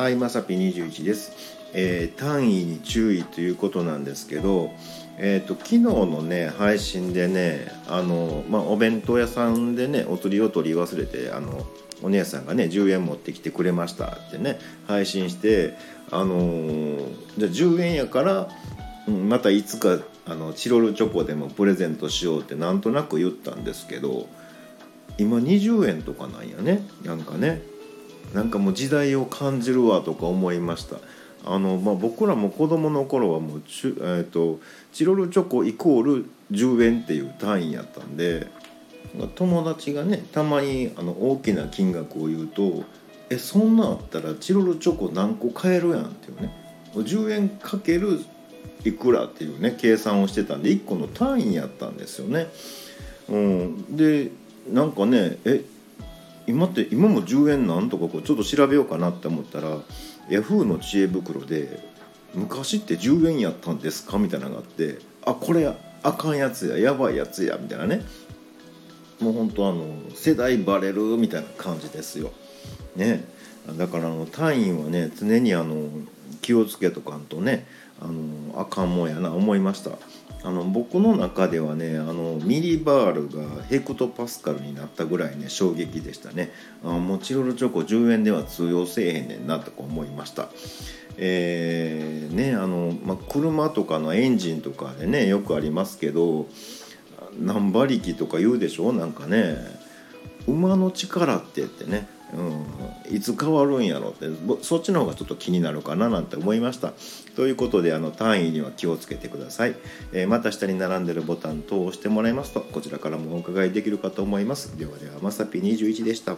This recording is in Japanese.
はい、まさぴ21です、えー単位に注意ということなんですけど、えー、と昨日のね配信でねあの、まあ、お弁当屋さんでねお釣りを取り忘れてあのお姉さんがね10円持ってきてくれましたってね配信してあのーじゃあ10円やから、うん、またいつかあのチロルチョコでもプレゼントしようってなんとなく言ったんですけど今20円とかなんやねなんかね。なんかもう時代を感じるわとか思いました。あの、まあ、僕らも子供の頃はもうちゅ、えー、とチロルチョコイコール10円っていう単位やったんで友達がねたまにあの大きな金額を言うと「えそんなあったらチロルチョコ何個買えるやん」っていうね。10円かけるいくらっていうね計算をしてたんで1個の単位やったんですよね。うん、でなんかねえ今って今も10円なんとかこうちょっと調べようかなって思ったらヤフーの知恵袋で「昔って10円やったんですか?」みたいなのがあって「あこれあかんやつややばいやつや」みたいなねもう本当あの世代バレるみたいな感じですよ。ねだからあの単位はね常にあの気をつけとかんとねあのあかんもんやな思いましたあの僕の中ではねあのミリバールがヘクトパスカルになったぐらいね衝撃でしたね。あもうチロルチョコ10円では通用せえへんねんなとか思いました。えーねあの、ま、車とかのエンジンとかでねよくありますけど何馬力とか言うでしょ？なんかね馬の力ってってね、いつ変わるんやろってそっちの方がちょっと気になるかななんて思いました。ということであの単位には気をつけてください、えーまた下に並んでるボタン等を押してもらいますとこちらからもお伺いできるかと思います。ではではまさぴ21でした。